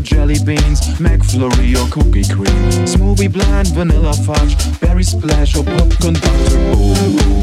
or jelly beans, McFlurry or cookie cream, smoothie blend, vanilla fudge, berry splash or popcorn, conductor.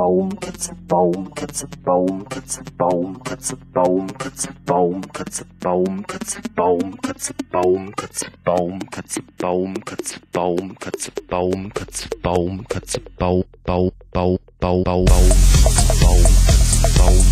Gets a boom, gets a boom, gets a boom, gets a boom, gets a boom, gets a boom, gets a boom, gets a boom, gets a boom, gets a boom, gets a boom, gets a boom,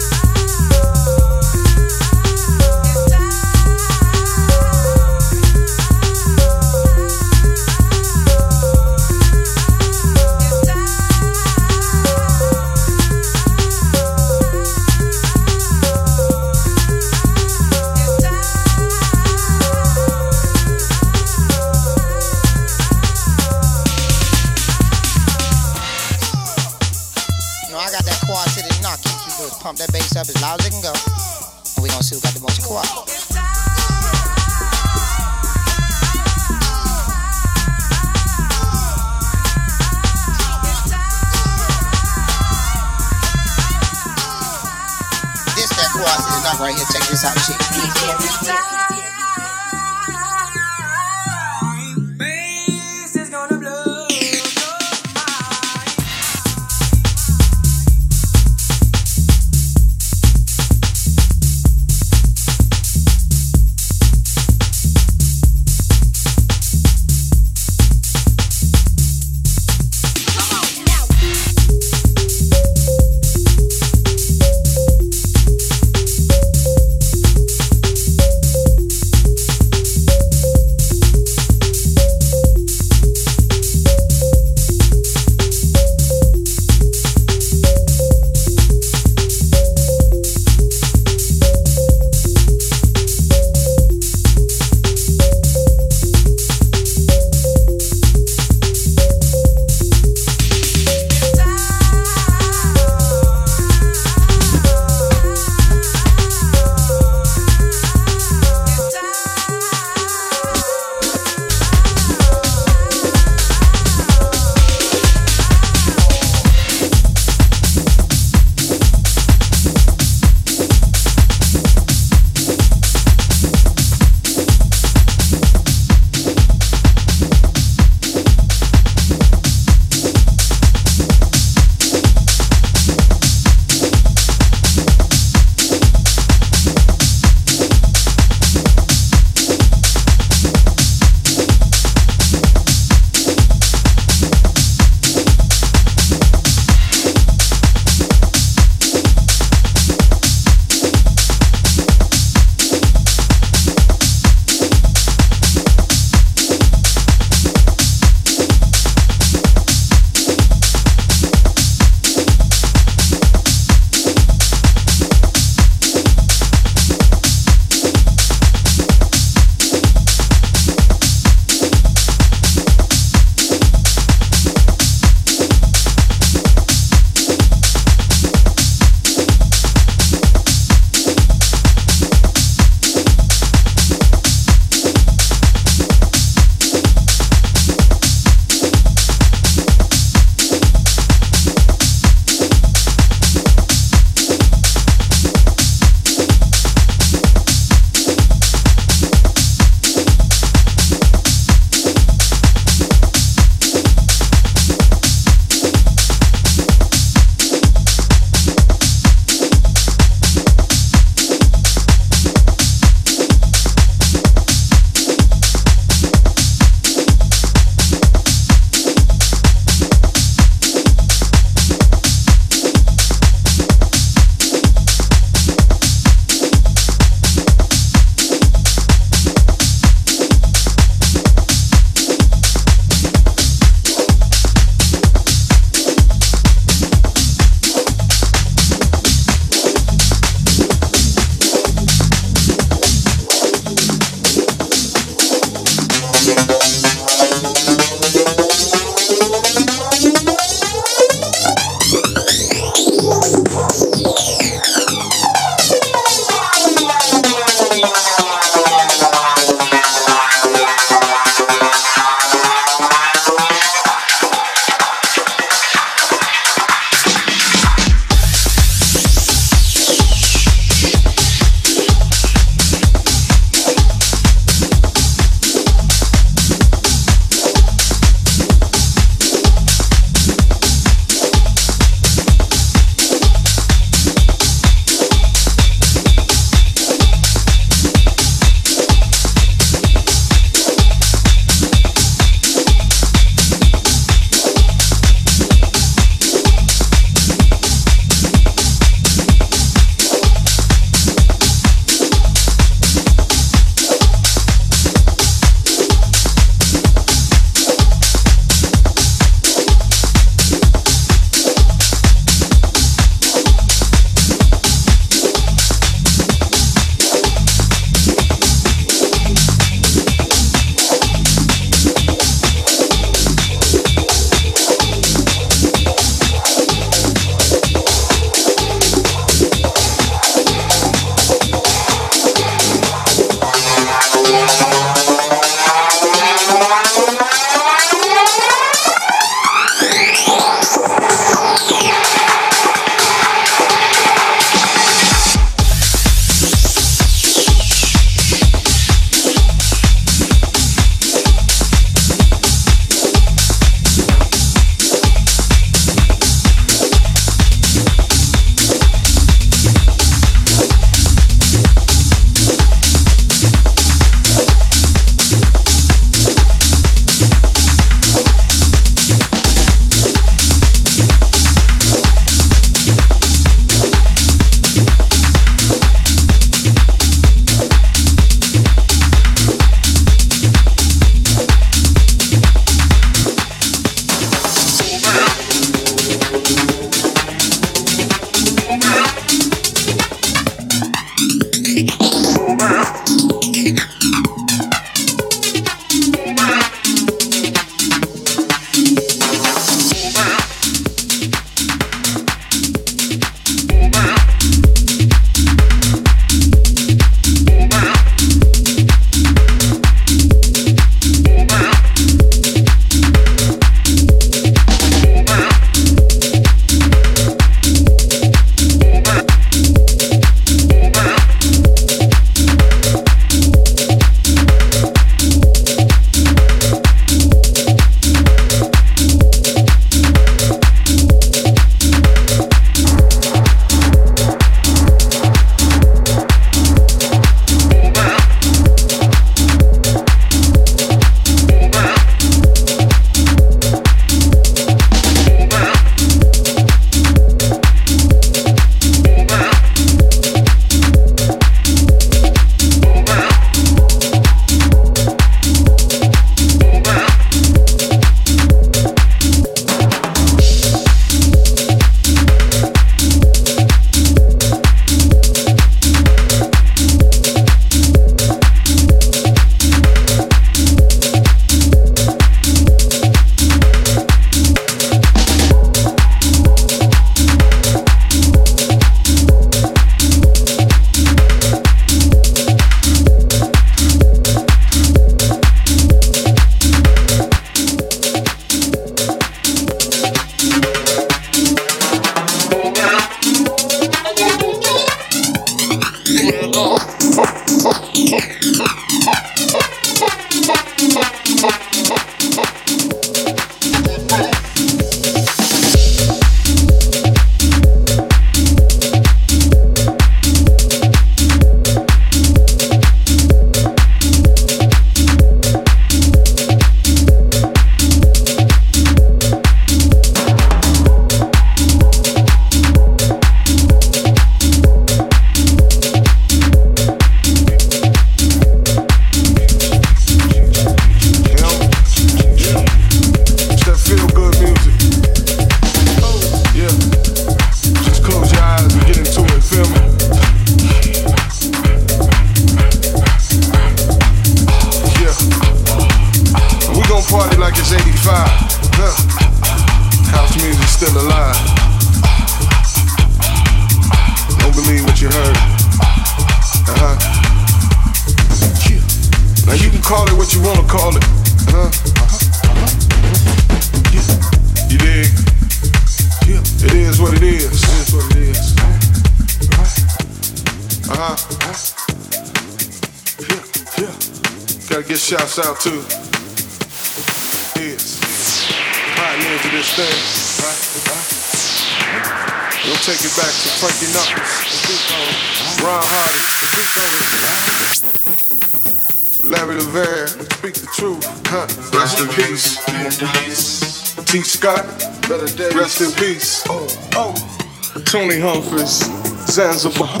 Zanzibar,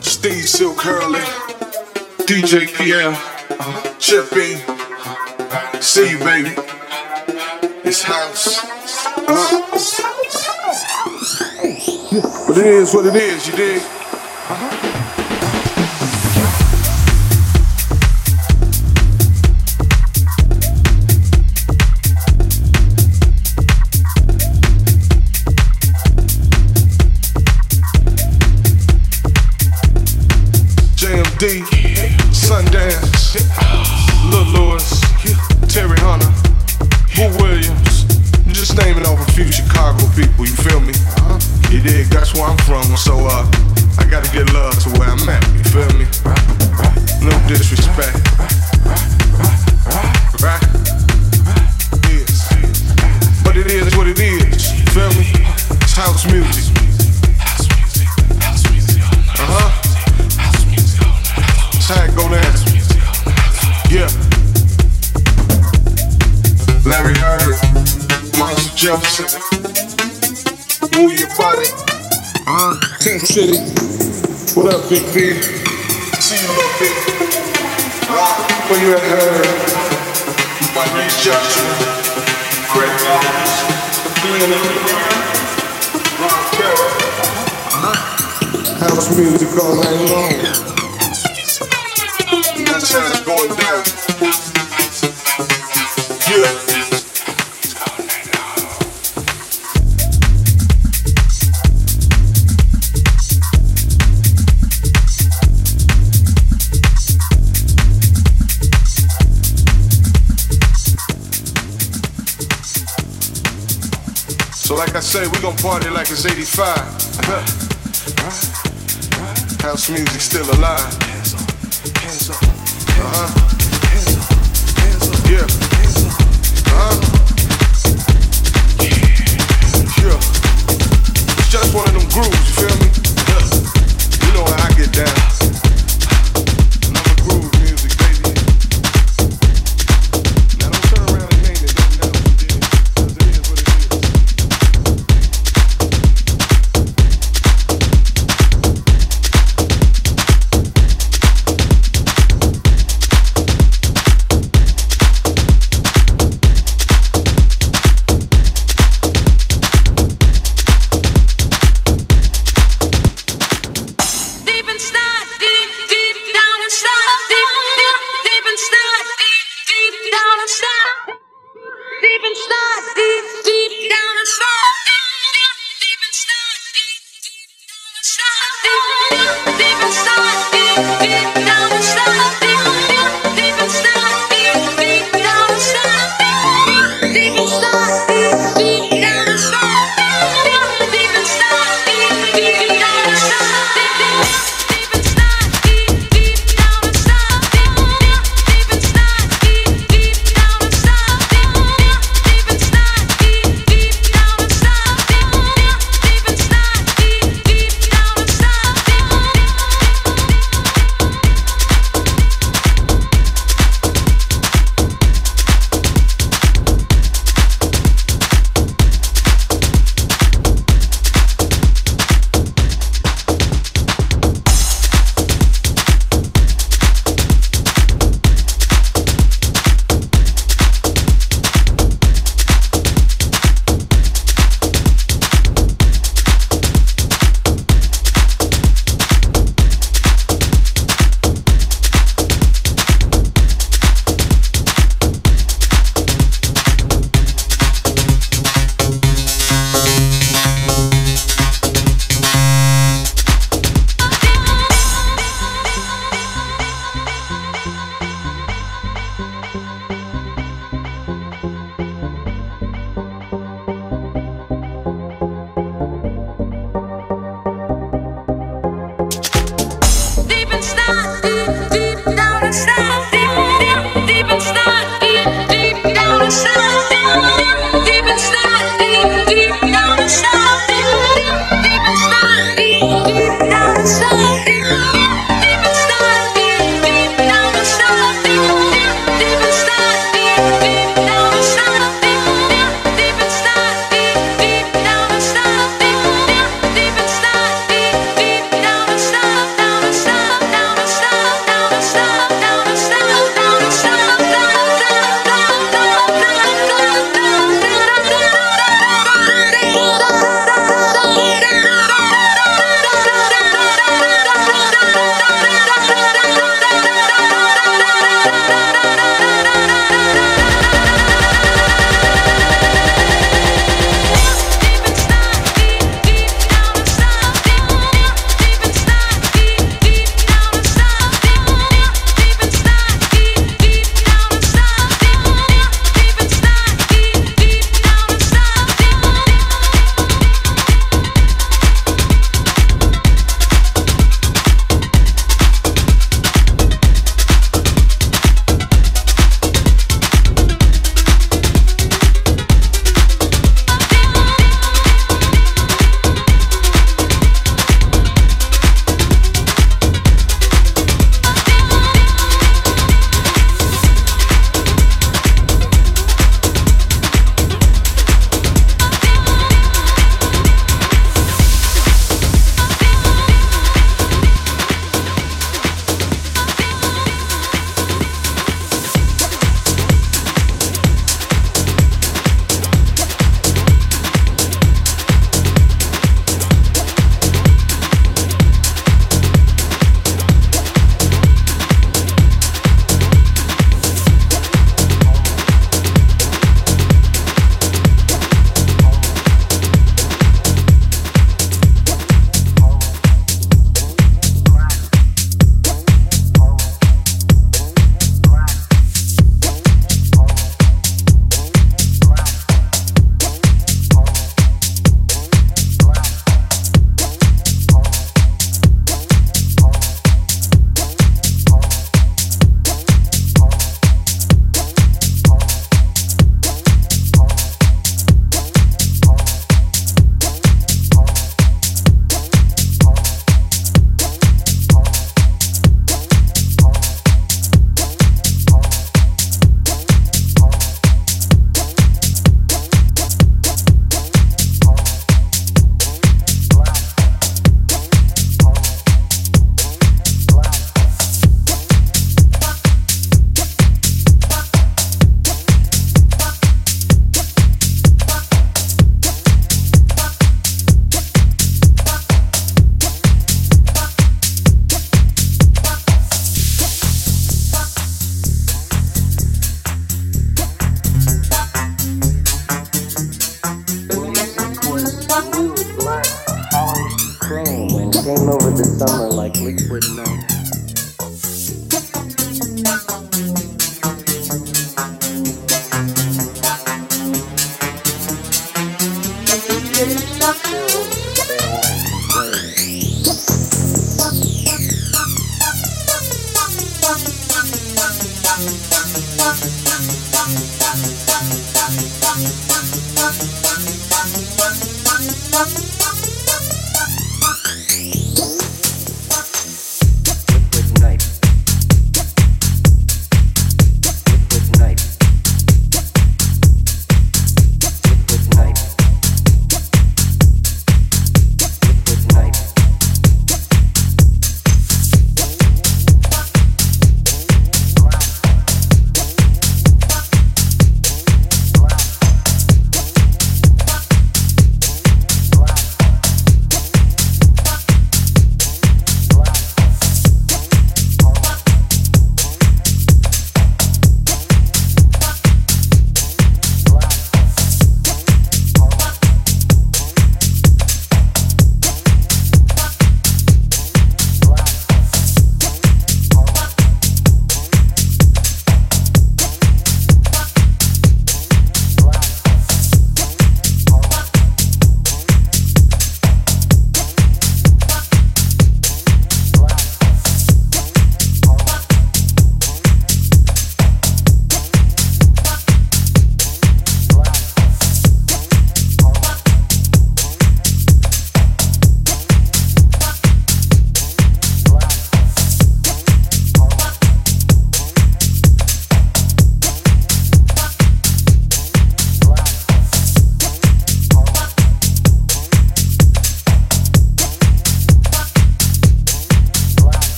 Steve Silk Hurley, DJ Pierre. Chippy, see you, baby. It's house. Uh, but it is what it is, you dig? where I'm from, so uh City. What up, Big P? See you, little P. Where you at, her? My name's Justin. Great Mountains. Ron Carroll. House music all night long. That's how it's going down. It's 85. House music still alive.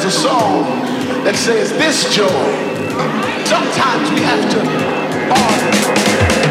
there's a song that says this joy. Sometimes we have to.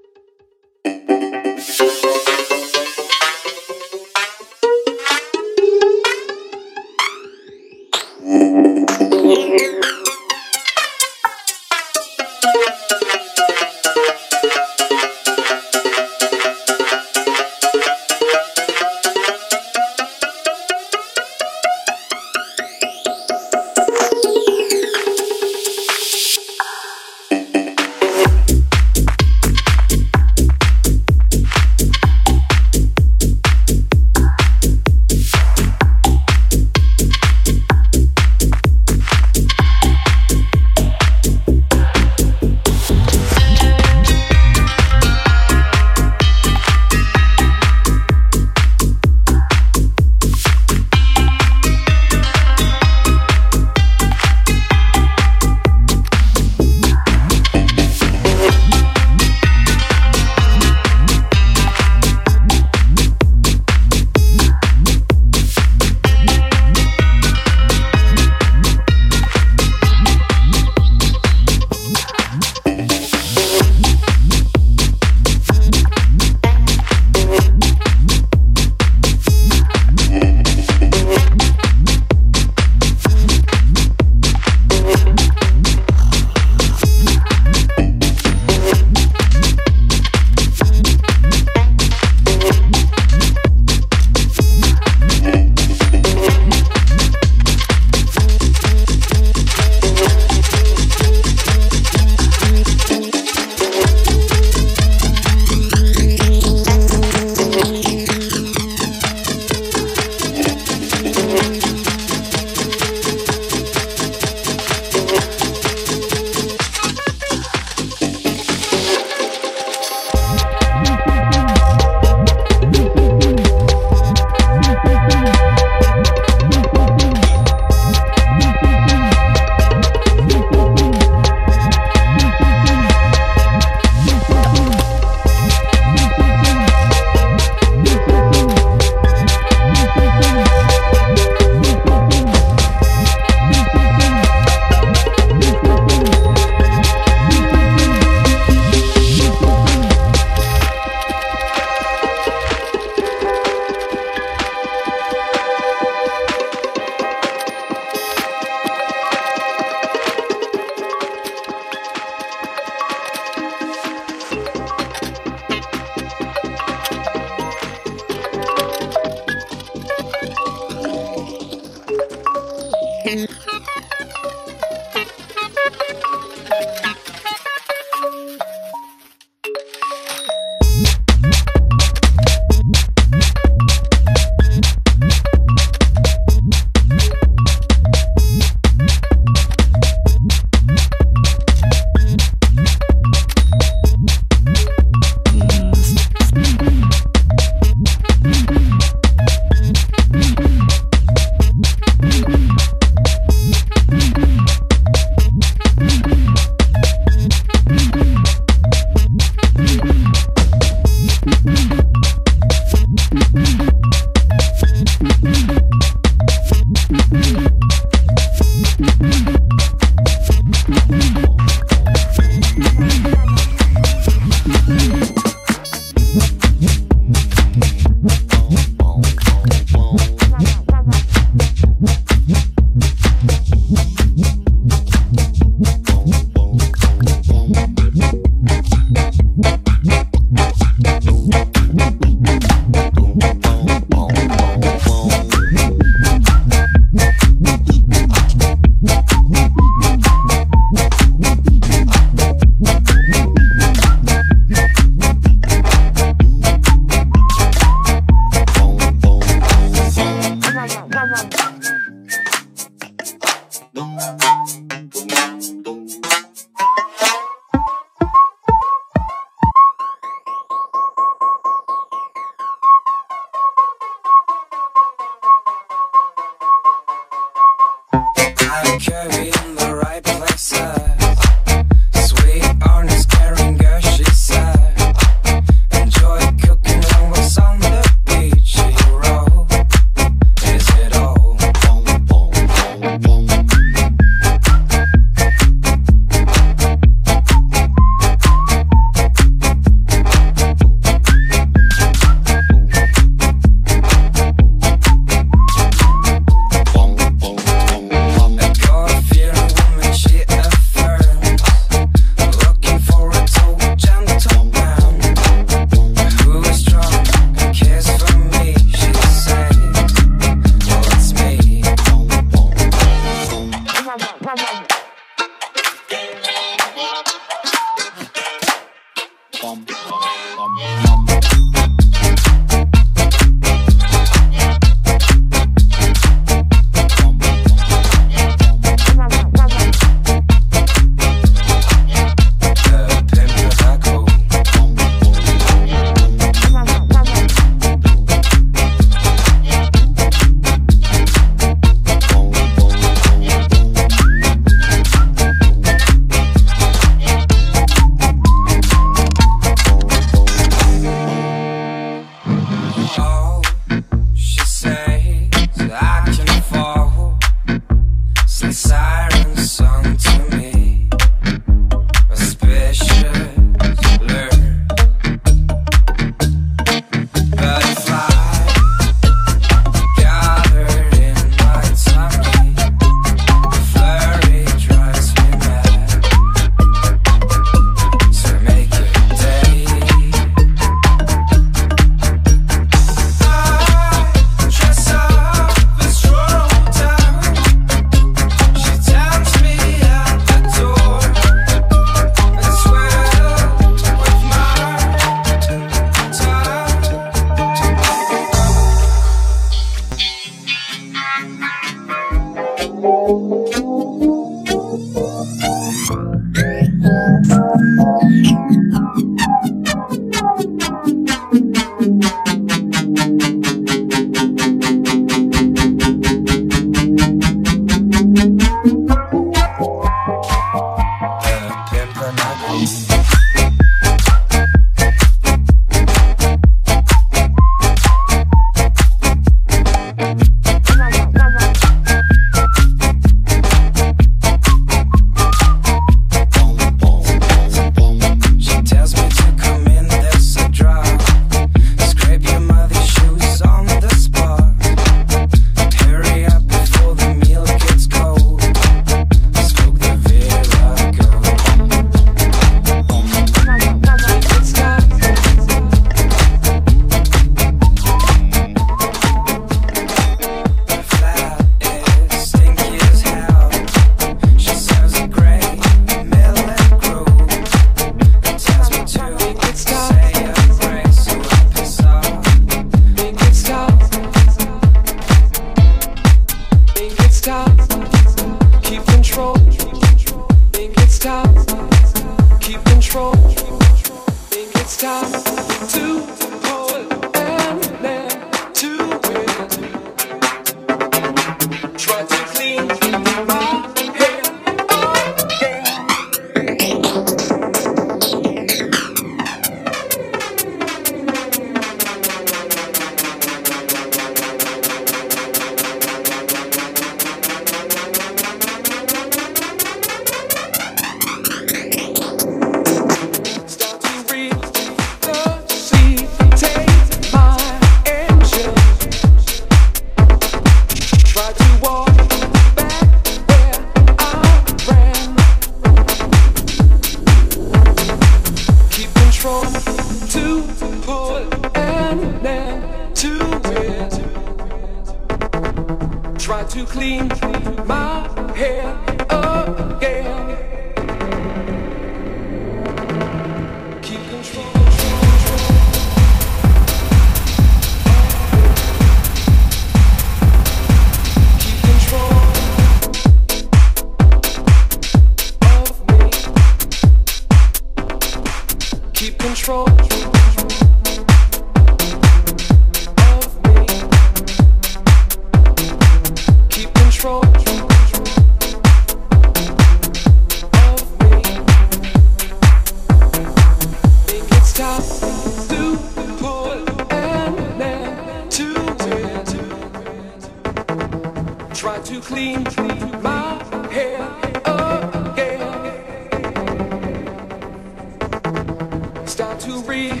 to read,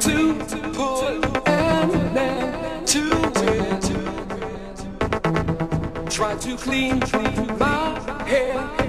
to put an end to it. Try to clean my hair.